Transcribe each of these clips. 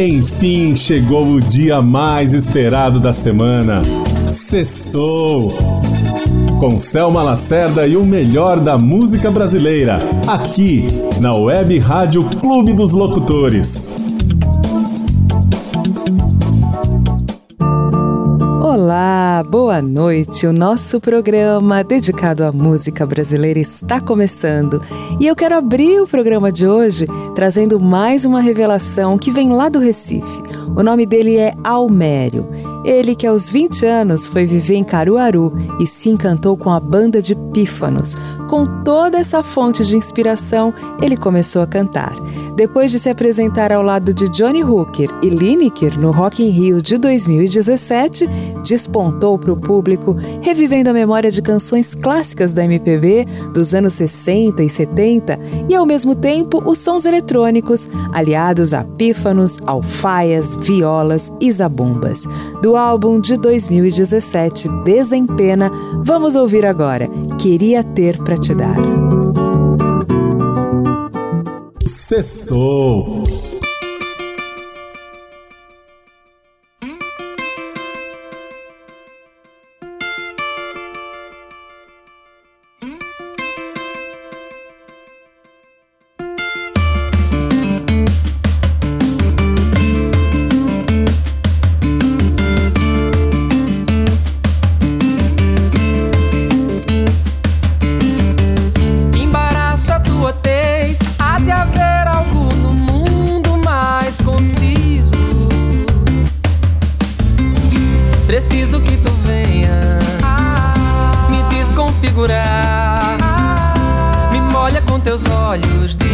Enfim, chegou o dia mais esperado da semana. Sextou! Com Selma Lacerda e o melhor da música brasileira, aqui na Web Rádio Clube dos Locutores. Boa noite. O nosso programa dedicado à música brasileira está começando. E eu quero abrir o programa de hoje trazendo mais uma revelação que vem lá do Recife. O nome dele é Almério. Ele que aos 20 anos foi viver em Caruaru e se encantou com a banda de Pífanos. Com toda essa fonte de inspiração, ele começou a cantar. Depois de se apresentar ao lado de Johnny Hooker e Lineker no Rock in Rio de 2017, despontou para o público, revivendo a memória de canções clássicas da MPB dos anos 60 e 70 e, ao mesmo tempo, os sons eletrônicos, aliados a pífanos, alfaias, violas e zabumbas. Do álbum de 2017, Desempena, vamos ouvir agora Queria Ter Pra Te Dar. Sextou! olhos de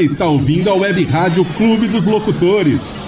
está ouvindo a Web Rádio Clube dos Locutores.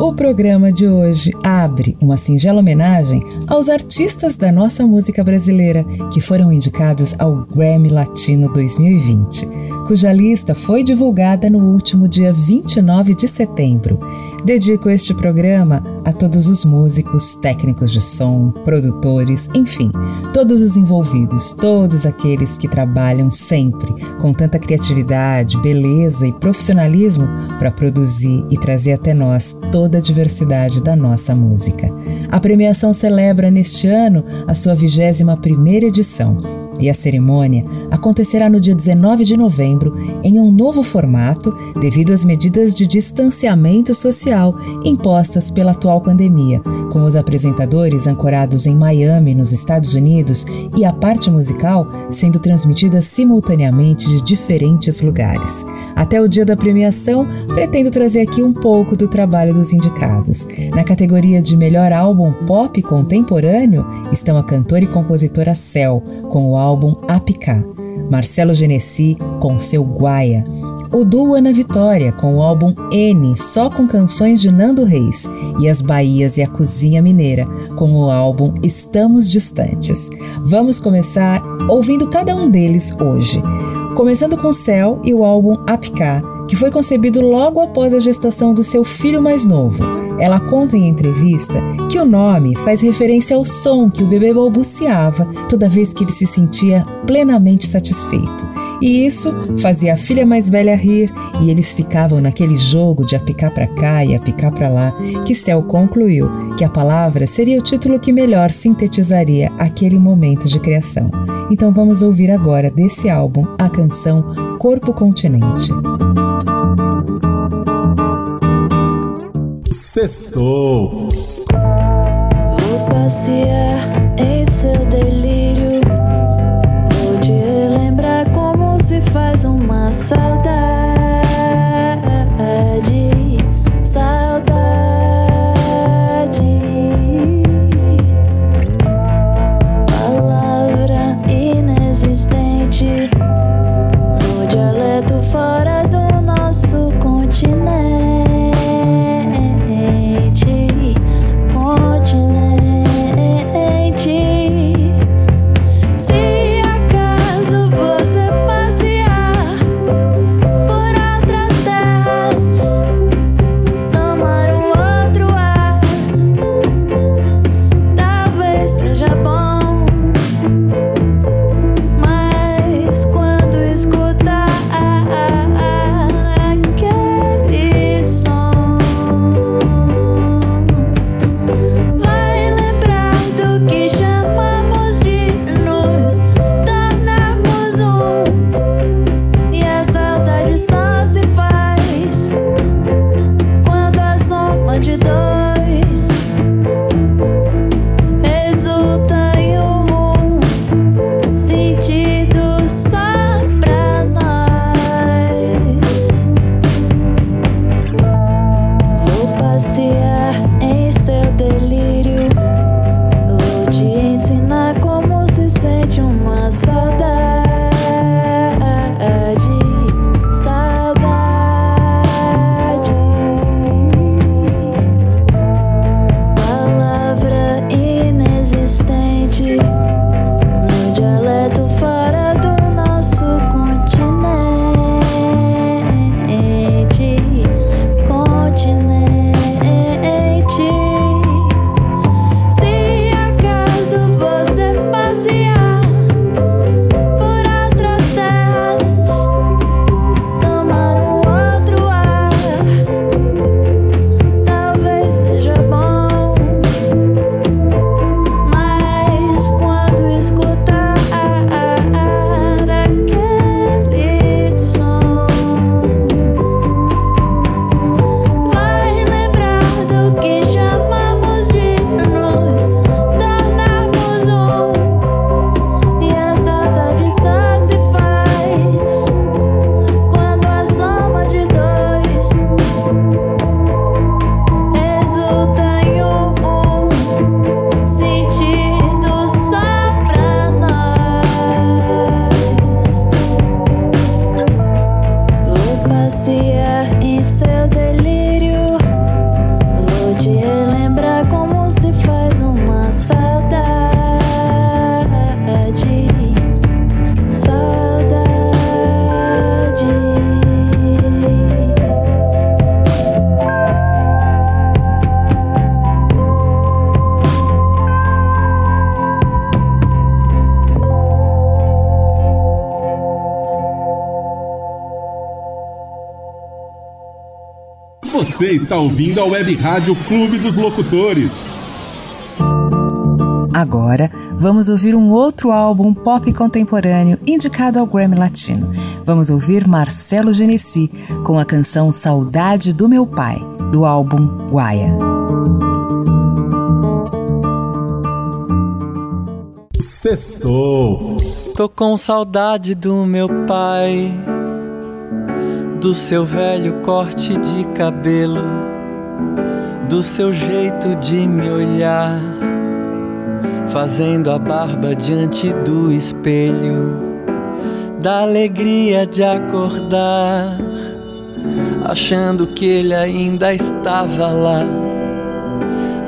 O programa de hoje abre uma singela homenagem aos artistas da nossa música brasileira que foram indicados ao Grammy Latino 2020. Cuja lista foi divulgada no último dia 29 de setembro. Dedico este programa a todos os músicos, técnicos de som, produtores, enfim, todos os envolvidos, todos aqueles que trabalham sempre com tanta criatividade, beleza e profissionalismo para produzir e trazer até nós toda a diversidade da nossa música. A premiação celebra neste ano a sua 21 primeira edição e a cerimônia acontecerá no dia 19 de novembro em um novo formato devido às medidas de distanciamento social impostas pela atual pandemia, com os apresentadores ancorados em Miami, nos Estados Unidos, e a parte musical sendo transmitida simultaneamente de diferentes lugares. Até o dia da premiação, pretendo trazer aqui um pouco do trabalho dos indicados. Na categoria de melhor álbum pop contemporâneo estão a cantora e compositora Cell, com o álbum Apicá, Marcelo Genesi com seu Guaia, o duo Ana Vitória com o álbum N, só com canções de Nando Reis, e as Bahias e a Cozinha Mineira com o álbum Estamos Distantes. Vamos começar ouvindo cada um deles hoje. Começando com Céu e o álbum Apicá, que foi concebido logo após a gestação do seu filho mais novo. Ela conta em entrevista que o nome faz referência ao som que o bebê balbuciava toda vez que ele se sentia plenamente satisfeito. E isso fazia a filha mais velha rir e eles ficavam naquele jogo de apicar para cá e apicar para lá, que Céu concluiu que a palavra seria o título que melhor sintetizaria aquele momento de criação. Então vamos ouvir agora desse álbum a canção Corpo Continente. Sextou. Vou passear em seu delírio. Vou te relembrar como se faz uma saudade. Você está ouvindo a Web Rádio Clube dos Locutores. Agora, vamos ouvir um outro álbum pop contemporâneo indicado ao Grammy Latino. Vamos ouvir Marcelo Genesi com a canção Saudade do Meu Pai, do álbum Guaia. Sextou. Tô com saudade do meu pai, do seu velho corte de cabelo, do seu jeito de me olhar, fazendo a barba diante do espelho, da alegria de acordar, achando que ele ainda estava lá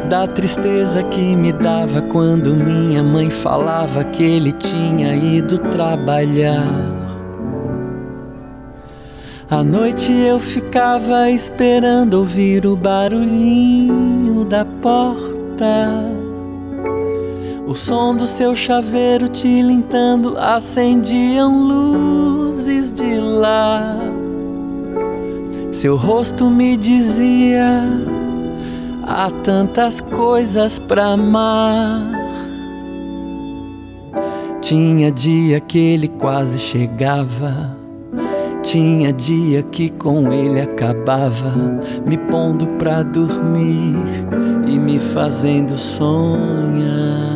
da tristeza que me dava quando minha mãe falava que ele tinha ido trabalhar. À noite eu ficava esperando ouvir o barulhinho da porta. O som do seu chaveiro tilintando acendiam luzes de lá. Seu rosto me dizia Há tantas coisas para amar. Tinha dia que ele quase chegava. Tinha dia que com ele acabava, me pondo pra dormir e me fazendo sonhar.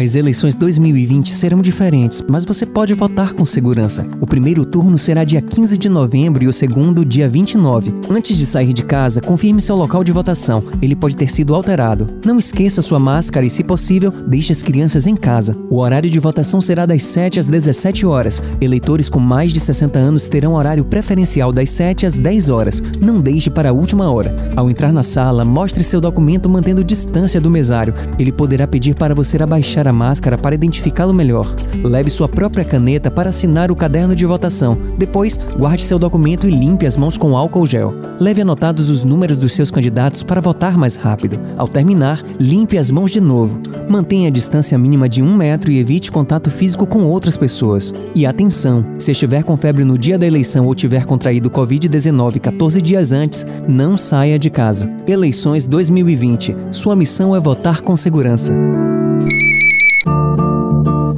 As eleições 2020 serão diferentes, mas você pode votar com segurança. O primeiro turno será dia 15 de novembro e o segundo dia 29. Antes de sair de casa, confirme seu local de votação. Ele pode ter sido alterado. Não esqueça sua máscara e, se possível, deixe as crianças em casa. O horário de votação será das 7 às 17 horas. Eleitores com mais de 60 anos terão horário preferencial das 7 às 10 horas. Não deixe para a última hora. Ao entrar na sala, mostre seu documento mantendo distância do mesário. Ele poderá pedir para você abaixar a máscara para identificá-lo melhor. Leve sua própria caneta para assinar o caderno de votação. Depois, guarde seu documento e limpe as mãos com álcool gel. Leve anotados os números dos seus candidatos para votar mais rápido. Ao terminar, limpe as mãos de novo. Mantenha a distância mínima de um metro e evite contato físico com outras pessoas. E atenção! Se estiver com febre no dia da eleição ou tiver contraído Covid-19 14 dias antes, não saia de casa. Eleições 2020. Sua missão é votar com segurança.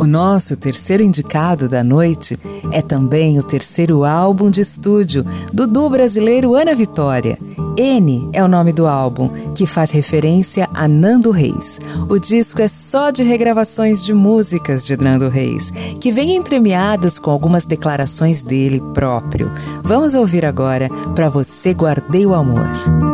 O nosso terceiro indicado da noite é também o terceiro álbum de estúdio do duo brasileiro Ana Vitória. N é o nome do álbum, que faz referência a Nando Reis. O disco é só de regravações de músicas de Nando Reis, que vem entremeadas com algumas declarações dele próprio. Vamos ouvir agora Pra Você Guardei o Amor.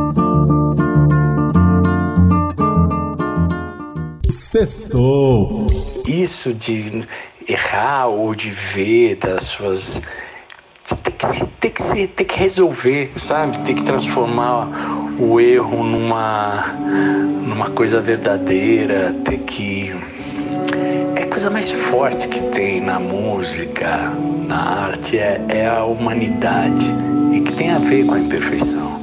Sextou. Isso de errar ou de ver das suas. Tem que, se, tem, que se, tem que resolver, sabe? Tem que transformar o erro numa, numa coisa verdadeira. Tem que. É a coisa mais forte que tem na música, na arte, é, é a humanidade e que tem a ver com a imperfeição.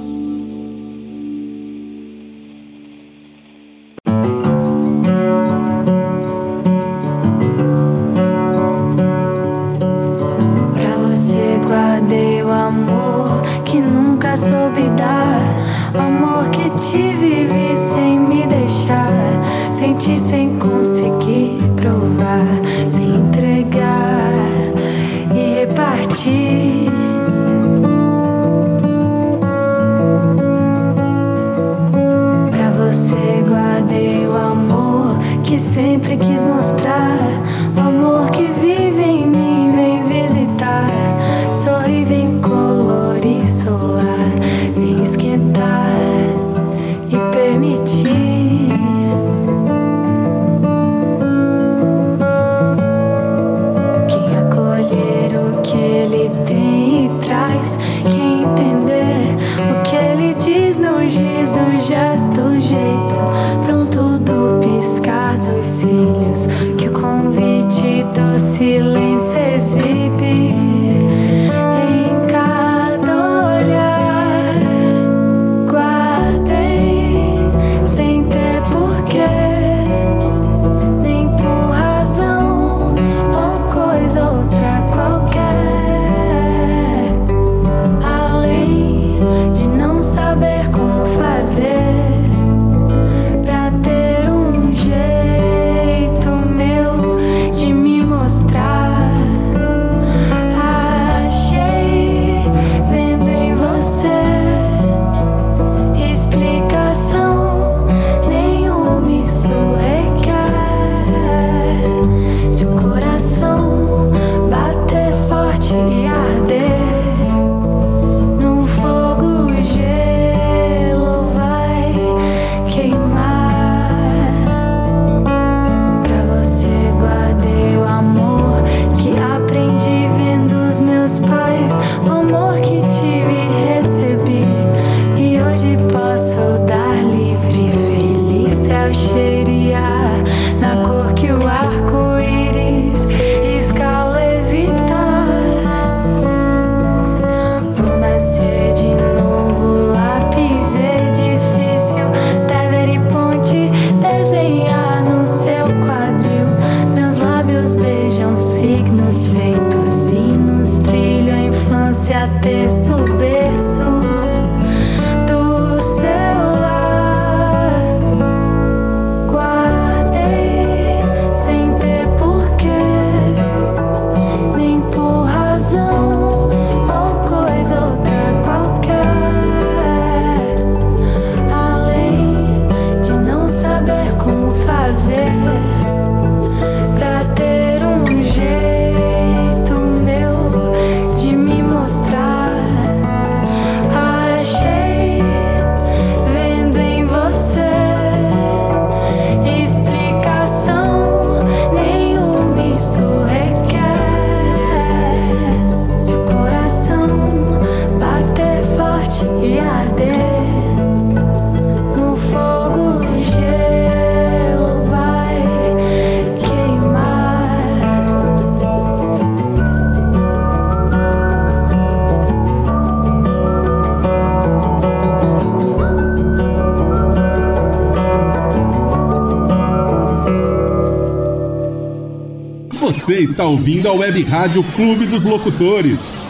Está ouvindo a Web Rádio Clube dos Locutores.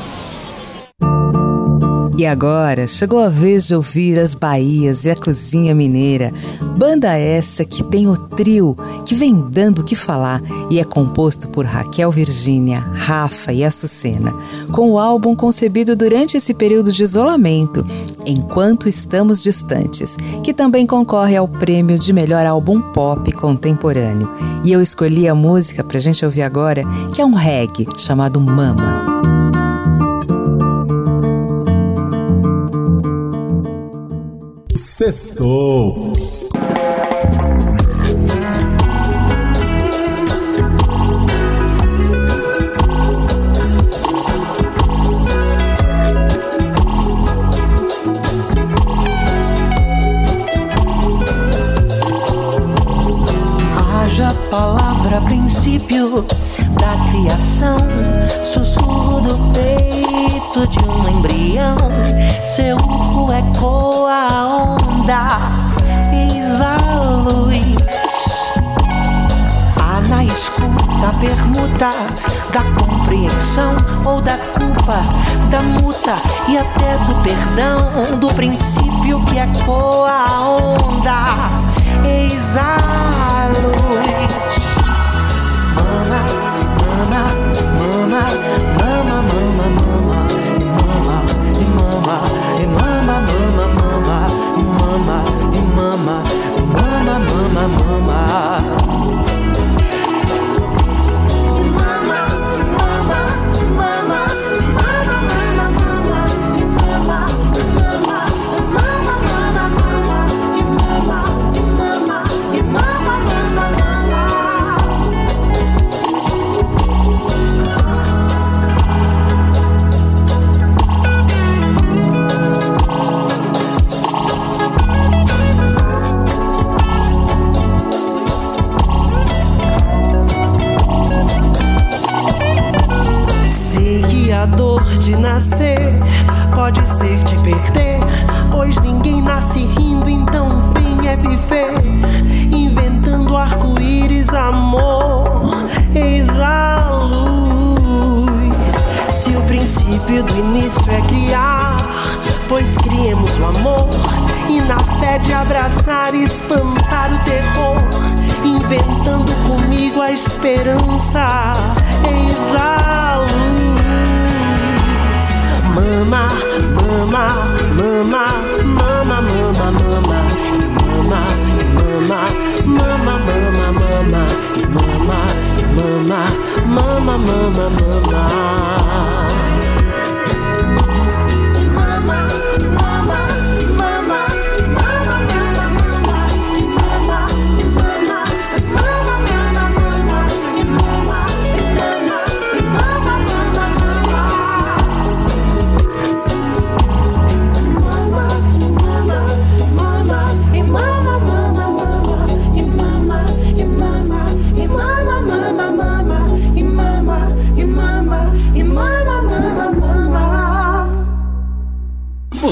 E agora chegou a vez de ouvir as Bahias e a Cozinha Mineira. Banda essa que tem o trio que vem dando o que falar e é composto por Raquel Virgínia, Rafa e Açucena, com o álbum concebido durante esse período de isolamento, Enquanto Estamos Distantes, também concorre ao prêmio de melhor álbum pop contemporâneo. E eu escolhi a música pra gente ouvir agora, que é um reggae chamado Mama. Sextou. De abraçar e espantar o terror, inventando comigo a esperança, eis a luz. Mama, mama, mama, mama, mama, mama, mama, mama, mama, mama, mama, mama, mama, mama, mama, mama.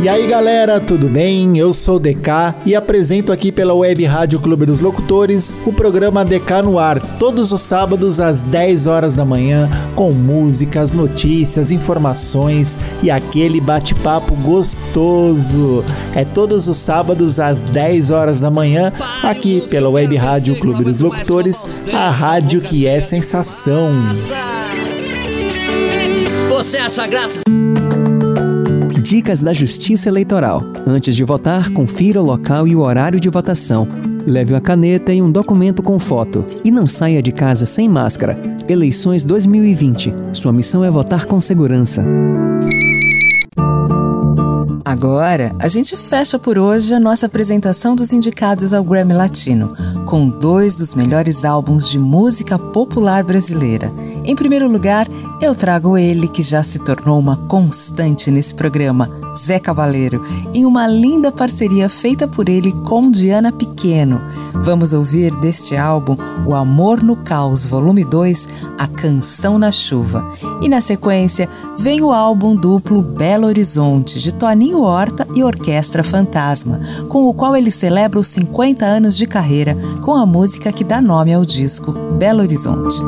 E aí galera, tudo bem? Eu sou o DK e apresento aqui pela Web Rádio Clube dos Locutores o programa DK no ar, todos os sábados às 10 horas da manhã, com músicas, notícias, informações e aquele bate-papo gostoso. É todos os sábados às 10 horas da manhã, aqui pela Web Rádio Clube dos Locutores, a rádio que é sensação. Você acha graça? Dicas da Justiça Eleitoral. Antes de votar, confira o local e o horário de votação. Leve uma caneta e um documento com foto. E não saia de casa sem máscara. Eleições 2020. Sua missão é votar com segurança. Agora, a gente fecha por hoje a nossa apresentação dos indicados ao Grammy Latino, com dois dos melhores álbuns de música popular brasileira. Em primeiro lugar, eu trago ele que já se tornou uma constante nesse programa, Zé Cabaleiro, em uma linda parceria feita por ele com Diana Pequeno. Vamos ouvir deste álbum O Amor no Caos, volume 2, A Canção na Chuva. E na sequência, vem o álbum duplo Belo Horizonte, de Toninho Horta e Orquestra Fantasma, com o qual ele celebra os 50 anos de carreira com a música que dá nome ao disco Belo Horizonte.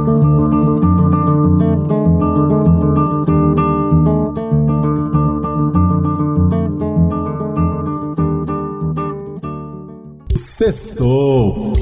Sextou.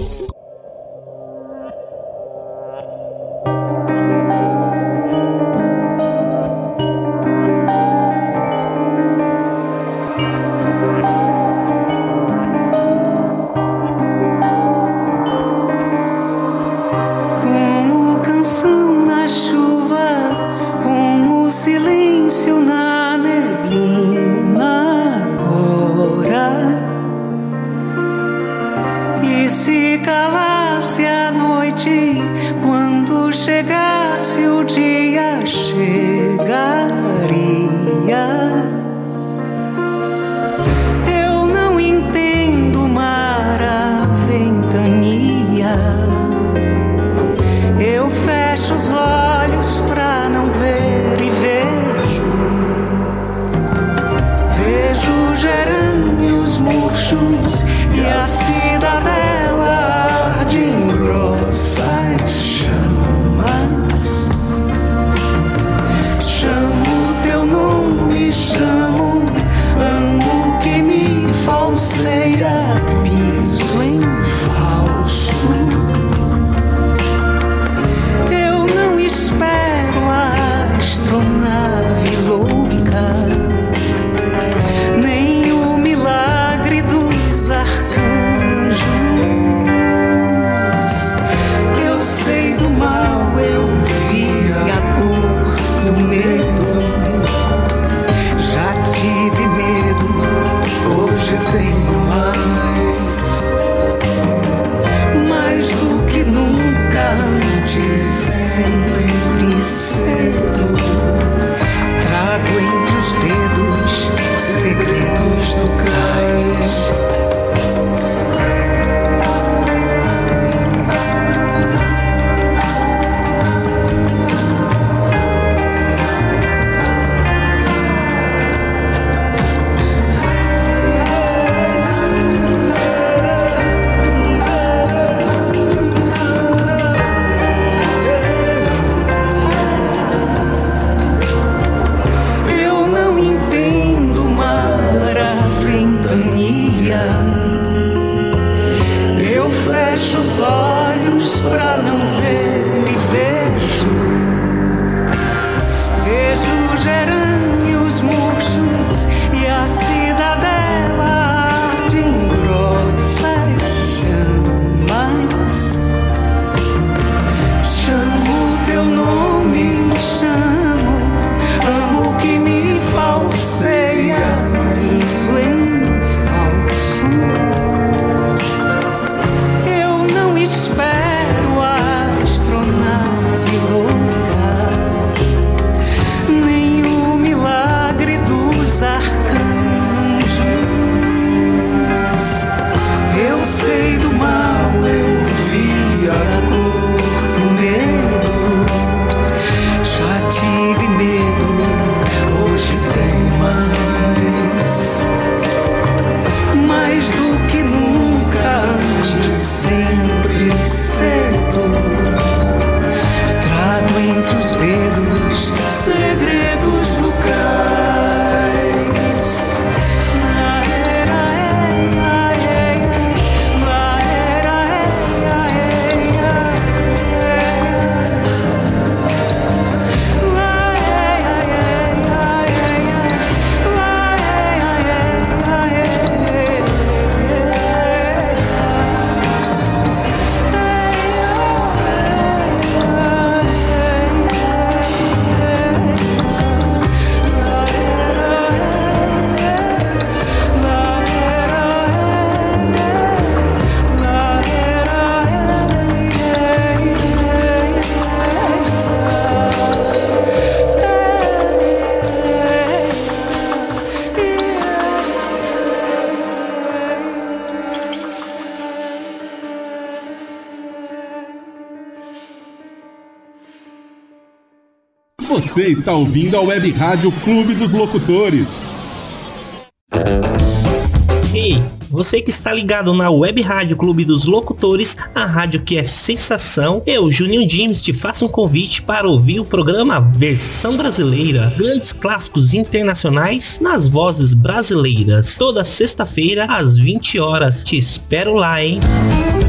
Vejo gerânios murchos e a cidadela Você está ouvindo a Web Rádio Clube dos Locutores. Ei, você que está ligado na Web Rádio Clube dos Locutores, a rádio que é sensação, eu, Juninho James, te faço um convite para ouvir o programa Versão Brasileira, grandes clássicos internacionais nas vozes brasileiras, toda sexta-feira às 20 horas. Te espero lá, hein? no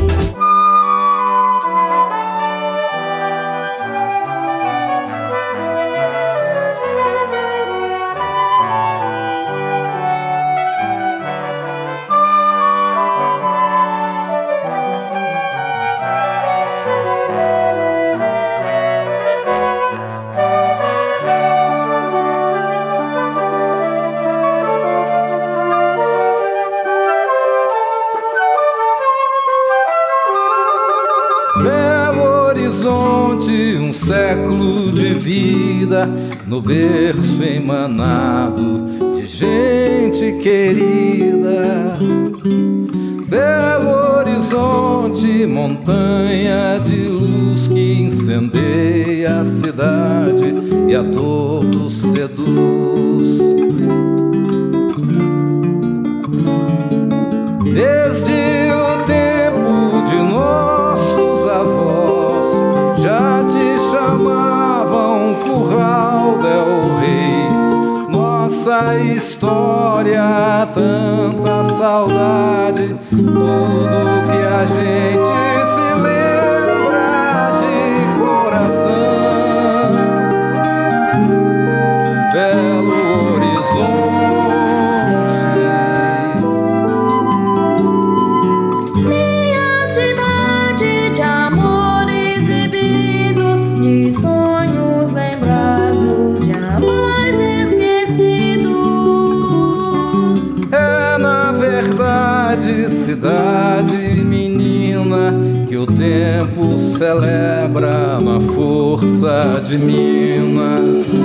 de Minas.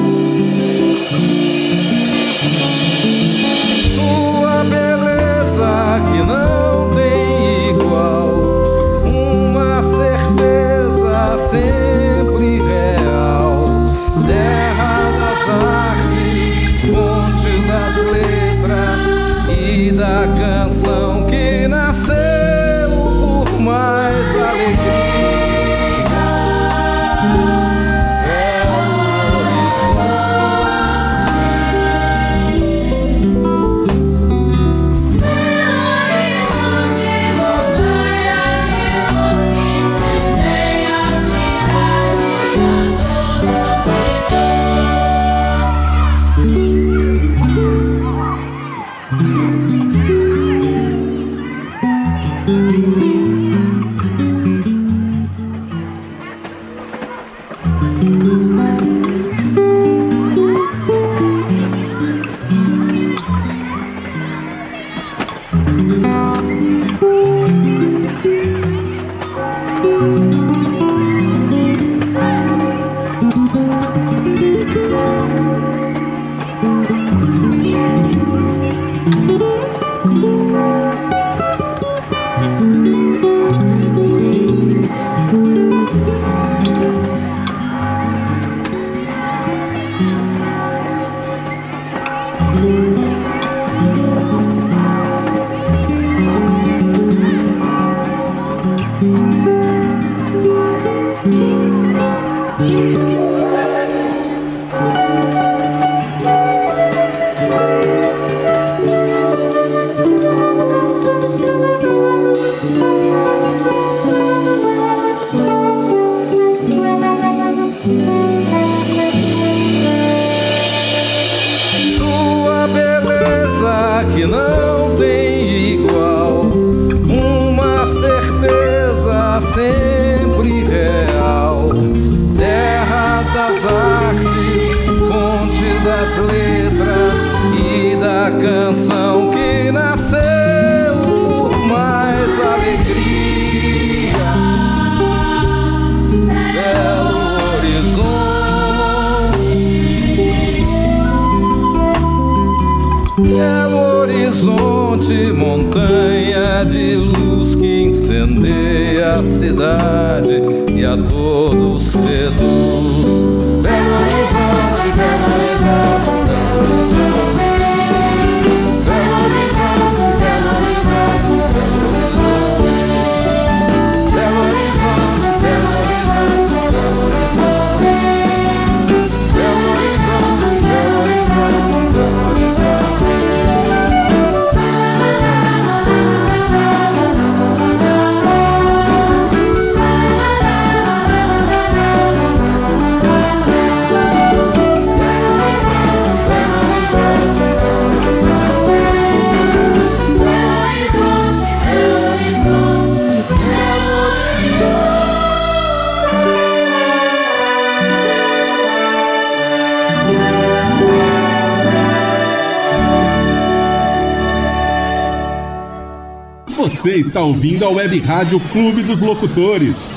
Você está ouvindo a Web Rádio Clube dos Locutores.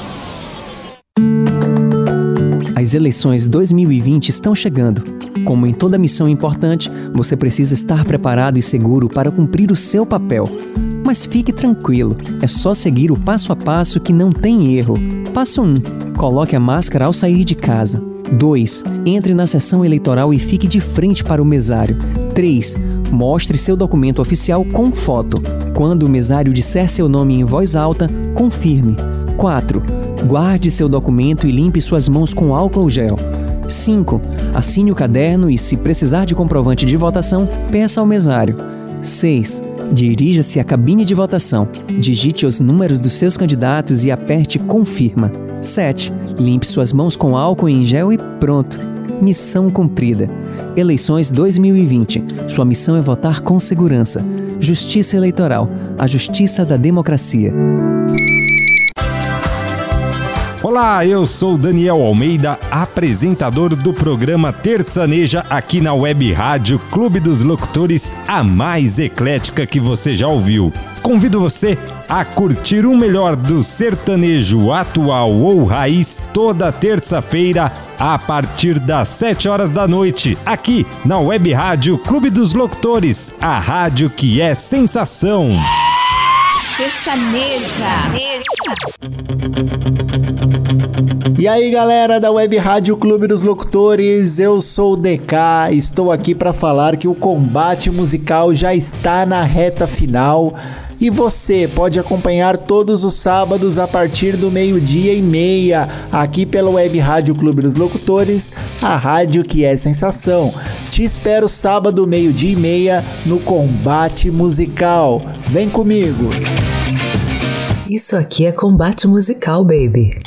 As eleições 2020 estão chegando. Como em toda missão importante, você precisa estar preparado e seguro para cumprir o seu papel. Mas fique tranquilo, é só seguir o passo a passo que não tem erro. Passo 1: Coloque a máscara ao sair de casa. 2. Entre na sessão eleitoral e fique de frente para o mesário. 3. Mostre seu documento oficial com foto. Quando o mesário disser seu nome em voz alta, confirme. 4. Guarde seu documento e limpe suas mãos com álcool gel. 5. Assine o caderno e, se precisar de comprovante de votação, peça ao mesário. 6. Dirija-se à cabine de votação, digite os números dos seus candidatos e aperte Confirma. 7. Limpe suas mãos com álcool em gel e pronto. Missão cumprida. Eleições 2020. Sua missão é votar com segurança. Justiça Eleitoral. A justiça da democracia. Olá, eu sou Daniel Almeida, apresentador do programa Terçaneja aqui na Web Rádio Clube dos Locutores, a mais eclética que você já ouviu. Convido você a curtir o melhor do sertanejo atual ou raiz toda terça-feira a partir das 7 horas da noite, aqui na Web Rádio Clube dos Locutores, a rádio que é sensação. Sertaneja. E aí galera da Web Rádio Clube dos Locutores, eu sou o DK, estou aqui para falar que o combate musical já está na reta final e você pode acompanhar todos os sábados a partir do meio-dia e meia aqui pela Web Rádio Clube dos Locutores, a rádio que é sensação. Te espero sábado, meio-dia e meia no combate musical. Vem comigo! Isso aqui é combate musical, baby.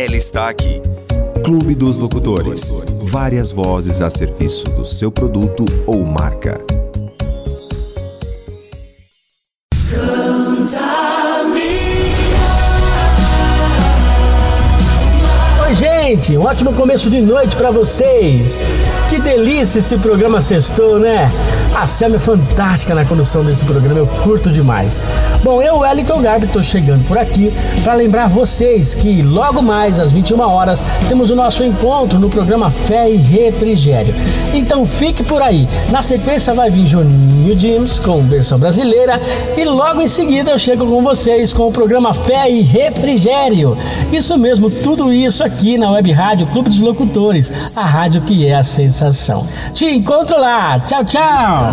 Ela está aqui. Clube dos Locutores. Várias vozes a serviço do seu produto ou marca. Gente! Um ótimo começo de noite para vocês. Que delícia esse programa sextou, né? A Selma é fantástica na condução desse programa, eu curto demais. Bom, eu, Wellington Garbi, tô chegando por aqui para lembrar vocês que logo mais às 21 horas temos o nosso encontro no programa Fé e Refrigério. Então fique por aí. Na sequência vai vir Juninho James com versão brasileira e logo em seguida eu chego com vocês com o programa Fé e Refrigério. Isso mesmo, tudo isso aqui na Web Rádio Clube dos Locutores, a rádio que é a sensação. Te encontro lá. Tchau, tchau.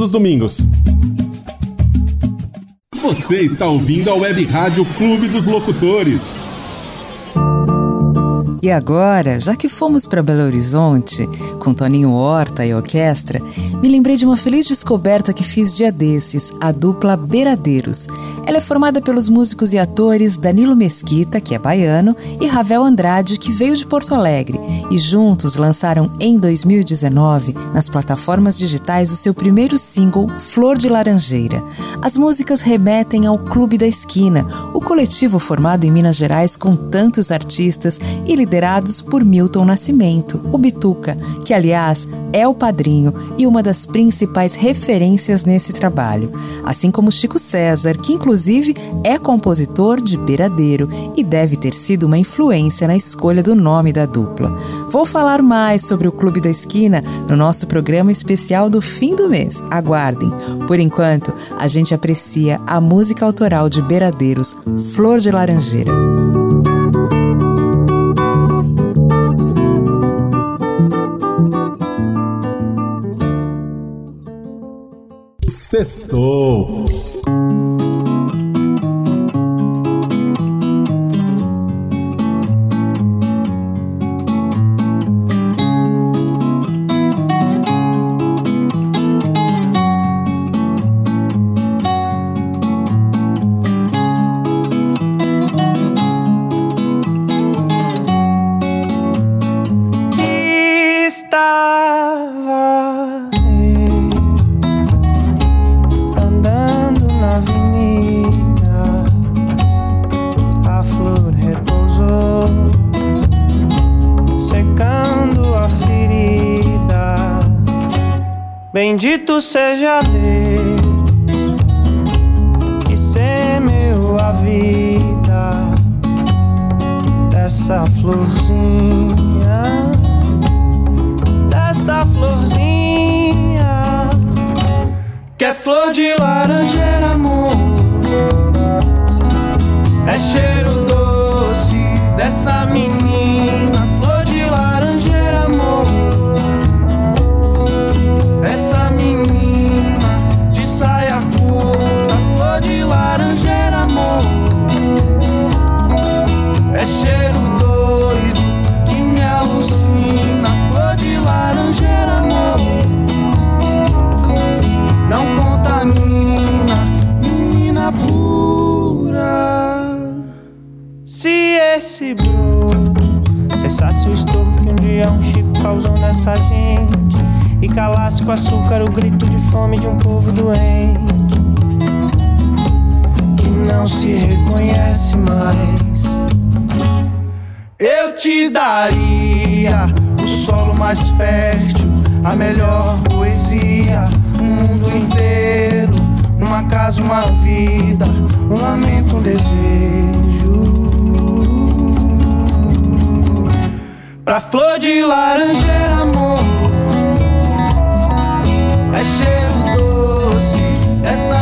os domingos. Você está ouvindo a Web Rádio Clube dos Locutores. E agora, já que fomos para Belo Horizonte, com Toninho Horta e orquestra, me lembrei de uma feliz descoberta que fiz dia desses, a dupla Beiradeiros. Ela é formada pelos músicos e atores Danilo Mesquita, que é baiano, e Ravel Andrade, que veio de Porto Alegre, e juntos lançaram em 2019, nas plataformas digitais, o seu primeiro single, Flor de Laranjeira. As músicas remetem ao Clube da Esquina, o coletivo formado em Minas Gerais com tantos artistas e liderados por Milton Nascimento, o Bituca, que aliás é o padrinho e uma das principais referências nesse trabalho, assim como Chico César, que inclusive é compositor de Beiradeiro e deve ter sido uma influência na escolha do nome da dupla. Vou falar mais sobre o Clube da Esquina no nosso programa especial do fim do mês. Aguardem. Por enquanto, a gente aprecia a música autoral de Beiradeiros, Flor de Laranjeira. Sextou. Bendito seja Deus a melhor poesia, o mundo inteiro, numa casa, uma vida, um lamento, um desejo. Pra flor de laranjeira, amor, é cheiro doce essa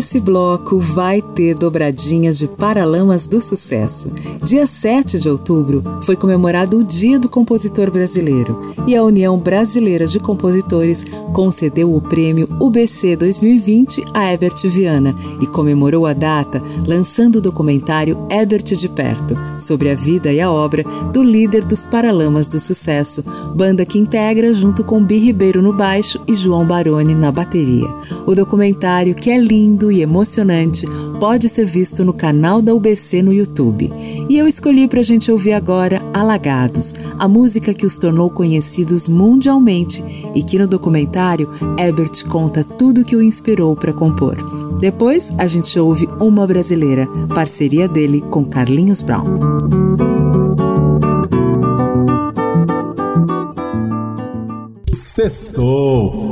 Esse bloco vai ter dobradinha de Paralamas do Sucesso. Dia 7 de outubro foi comemorado o Dia do Compositor Brasileiro e a União Brasileira de Compositores concedeu o prêmio UBC 2020 a Herbert Viana e comemorou a data lançando o documentário Herbert de Perto, sobre a vida e a obra do líder dos Paralamas do Sucesso, banda que integra junto com Bi Ribeiro no baixo e João Baroni na bateria. O documentário, que é lindo e emocionante, pode ser visto no canal da UBC no YouTube. E eu escolhi para a gente ouvir agora Alagados, a música que os tornou conhecidos mundialmente e que no documentário Ebert conta tudo que o inspirou para compor. Depois a gente ouve Uma Brasileira, parceria dele com Carlinhos Brown. Sextou!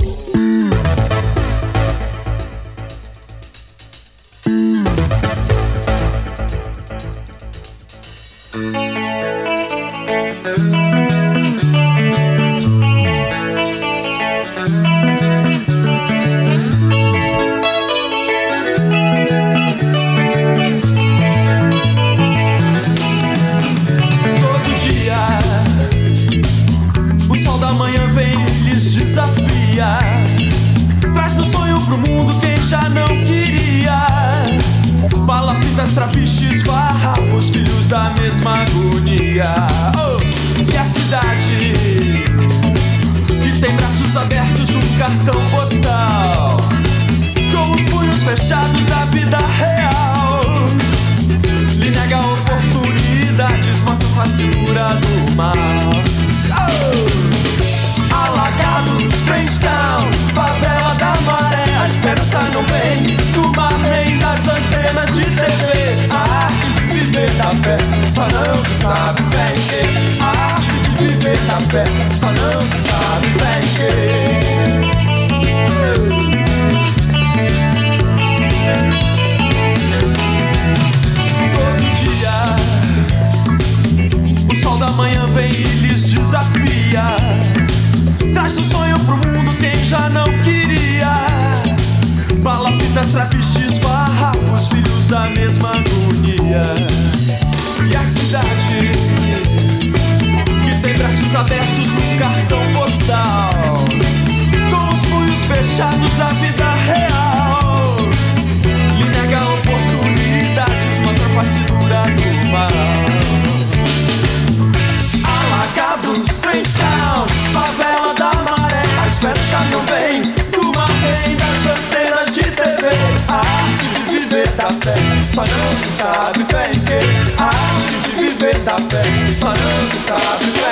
trapiches os filhos da mesma agonia. E a cidade que tem braços abertos no cartão postal, com os punhos fechados da vida real, lhe nega oportunidades, mostra com a cintura do mal. Alagados, frente só não se sabe fé em quê. A arte de viver da fé, só não se sabe fé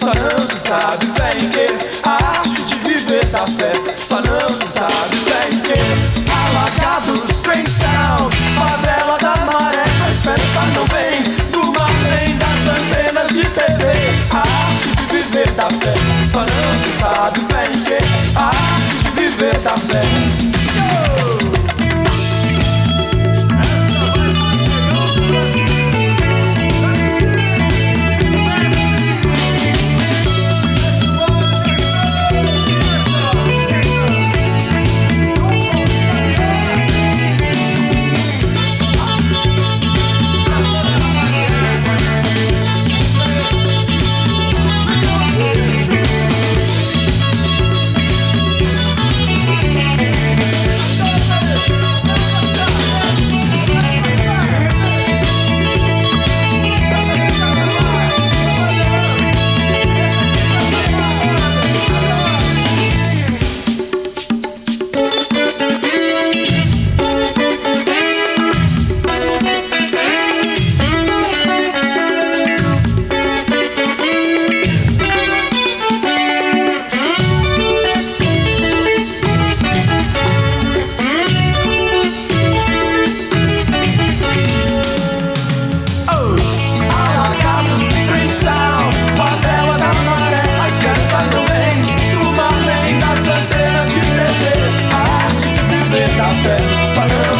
sabe fé em quê? A arte de viver da fé só não se sabe fé em quê? Alagados, Springstown, favela da maré, a esperança não vem do mar nem das antenas de TV. A arte de viver da fé só não se sabe fé em quê? A arte de viver da fé. Viver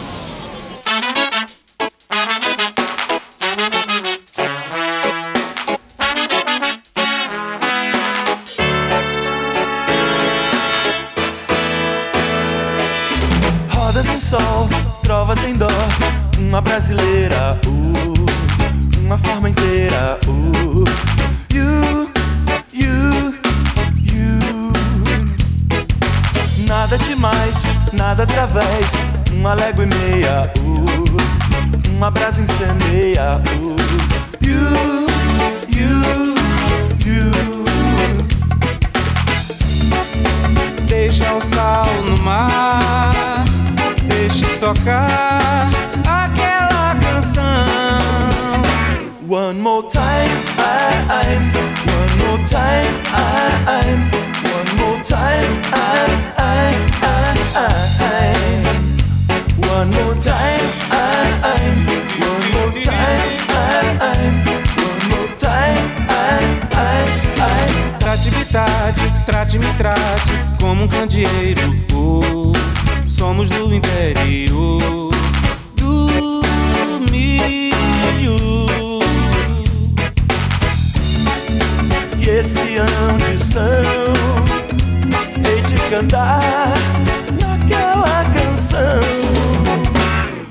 Esse ano estão Hei de cantar naquela canção.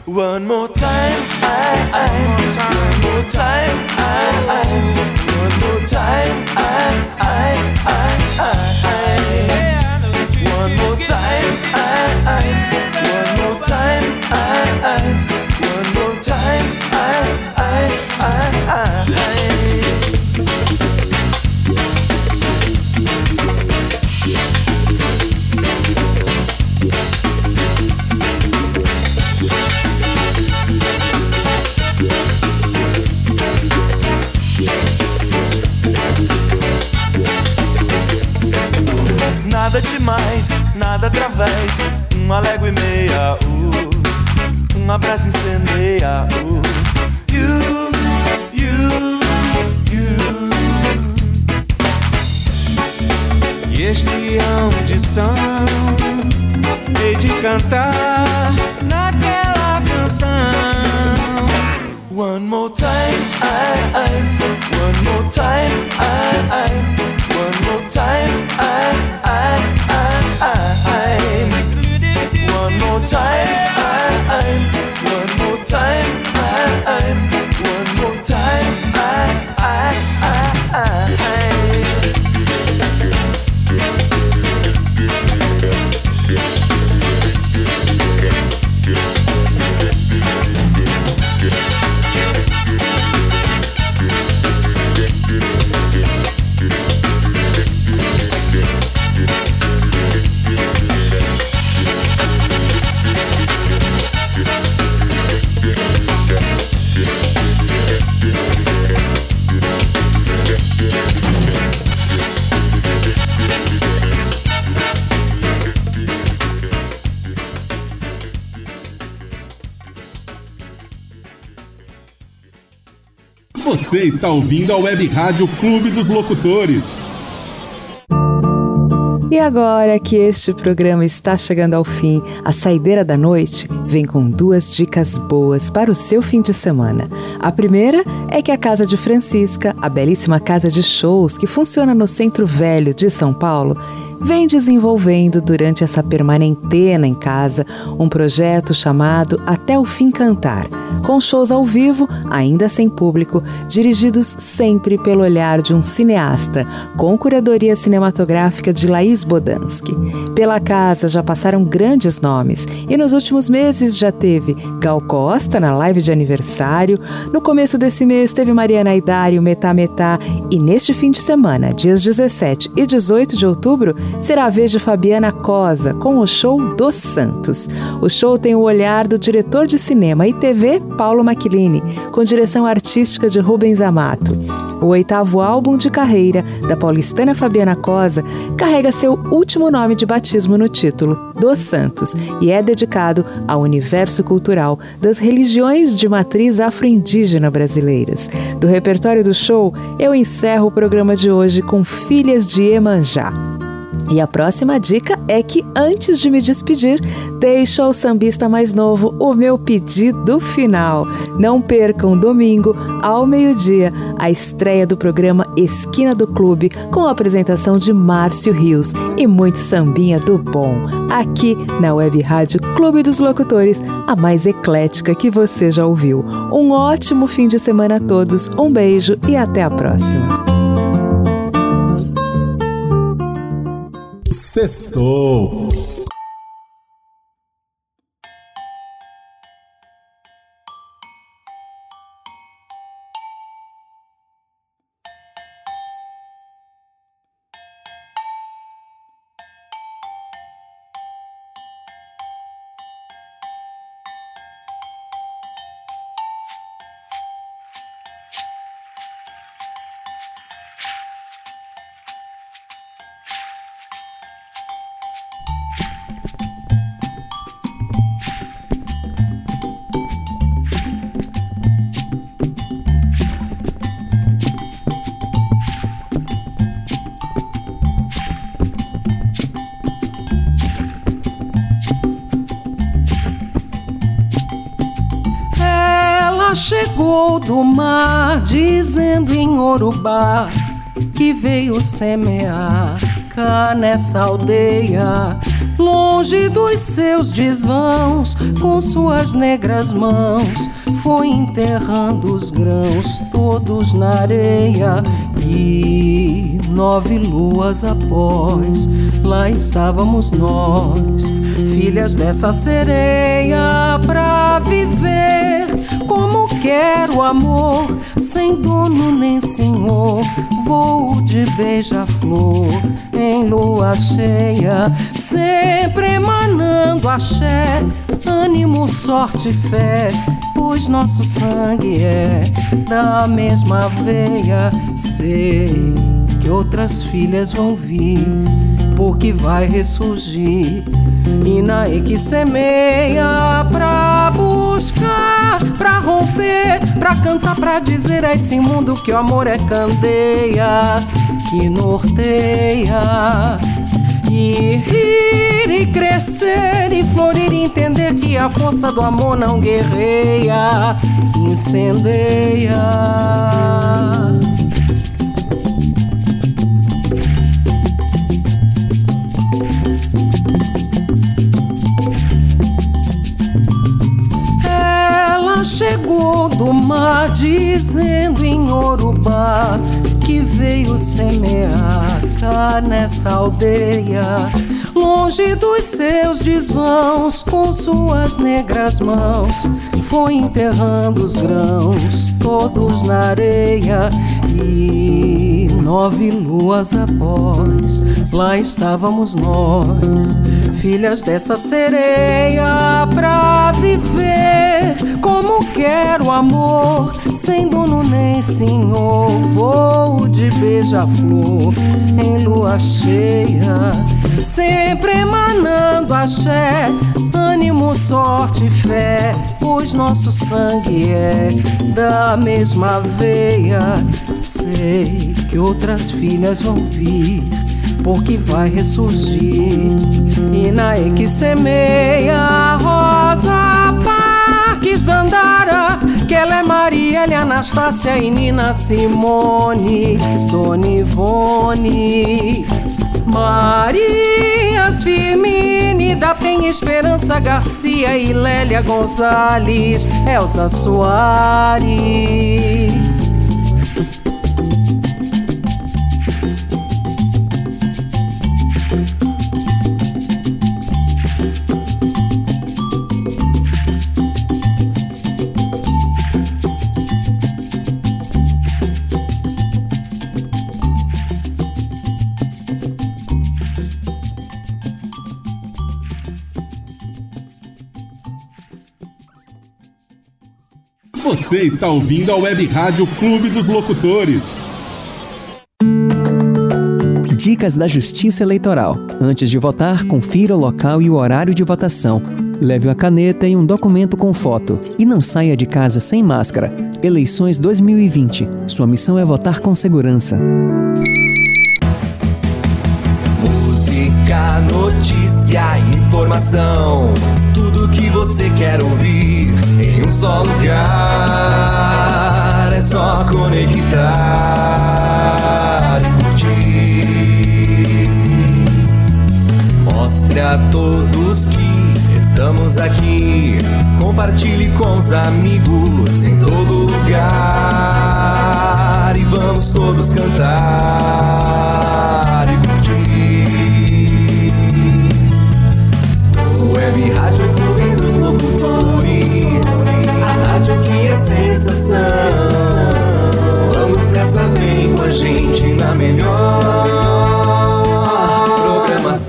One more time, I, I One more time, I, I One more time, I, I, I, I One more time, I, I One more time, I, I One more time, I, I, I, I Nada demais, nada através, uma légua e meia, uh, uma brasa incendeia, uh, you, you, you. E este audição hei de cantar naquela canção. One more time, I, I. One more time, I, I. One more time, I, I, Você está ouvindo a Web Rádio Clube dos Locutores. E agora que este programa está chegando ao fim, a saideira da noite vem com duas dicas boas para o seu fim de semana. A primeira é que a Casa de Francisca, a belíssima casa de shows que funciona no Centro Velho de São Paulo, vem desenvolvendo durante essa permanentena em casa um projeto chamado Até o Fim Cantar, com shows ao vivo, ainda sem público, dirigidos sempre pelo olhar de um cineasta, com curadoria cinematográfica de Laís Bodansky. Pela casa já passaram grandes nomes e nos últimos meses já teve Gal Costa na live de aniversário, no começo desse mês teve Mariana Aidário, Metá Metá e neste fim de semana, dias 17 e 18 de outubro, será a vez de Fabiana Cosa com o show Dos Santos. O show tem o olhar do diretor de cinema e TV Paulo Macchilini, com direção artística de Rubens Amato. O oitavo álbum de carreira da paulistana Fabiana Cosa carrega seu último nome de batismo no título, Dos Santos, e é dedicado ao universo cultural das religiões de matriz afro-indígena brasileiras. Do repertório do show, eu encerro o programa de hoje com Filhas de Emanjá. E a próxima dica é que, antes de me despedir, deixo ao sambista mais novo o meu pedido final. Não percam domingo, ao meio-dia, a estreia do programa Esquina do Clube, com a apresentação de Márcio Rios e muito sambinha do bom, aqui na Web Rádio Clube dos Locutores, a mais eclética que você já ouviu. Um ótimo fim de semana a todos, um beijo e até a próxima. Sextou. Urubá que veio semear cá nessa aldeia, longe dos seus desvãos, com suas negras mãos, foi enterrando os grãos todos na areia. E nove luas após, lá estávamos nós, filhas dessa sereia, pra viver como quero amor, sem dono nem senhor. Voo de beija-flor em lua cheia, sempre emanando axé, ânimo, sorte e fé. Pois nosso sangue é da mesma veia. Sei que outras filhas vão vir, porque vai ressurgir. E na que semeia pra buscar, pra romper, pra cantar, pra dizer a esse mundo que o amor é candeia que norteia. E rir e crescer e florir e entender que a força do amor não guerreia, incendeia. Mar dizendo em Urubá que veio semear cá nessa aldeia, longe dos seus desvãos, com suas negras mãos, foi enterrando os grãos todos na areia. E nove luas após, lá estávamos nós, filhas dessa sereia, pra viver como quero amor, sem dono nem senhor, voo de beija-flor em lua cheia, sempre emanando axé, ânimo, sorte e fé, pois nosso sangue é da mesma veia. Sei que outras filhas vão vir, porque vai ressurgir. E na que semeia a rosa Parques Dandara, que ela é é Anastácia e Nina Simone, Dona Ivone. Marias Firmine, da Penha Esperança Garcia e Lélia Gonzalez, Elza Soares. Você está ouvindo a Web Rádio Clube dos Locutores. Dicas da Justiça Eleitoral. Antes de votar, confira o local e o horário de votação. Leve uma caneta e um documento com foto. E não saia de casa sem máscara. Eleições 2020. Sua missão é votar com segurança. Música, notícia, informação. Tudo que você quer ouvir em um só lugar. Conectar e curtir. Mostre a todos que estamos aqui. Compartilhe com os amigos em todo lugar. E vamos todos cantar.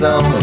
coração.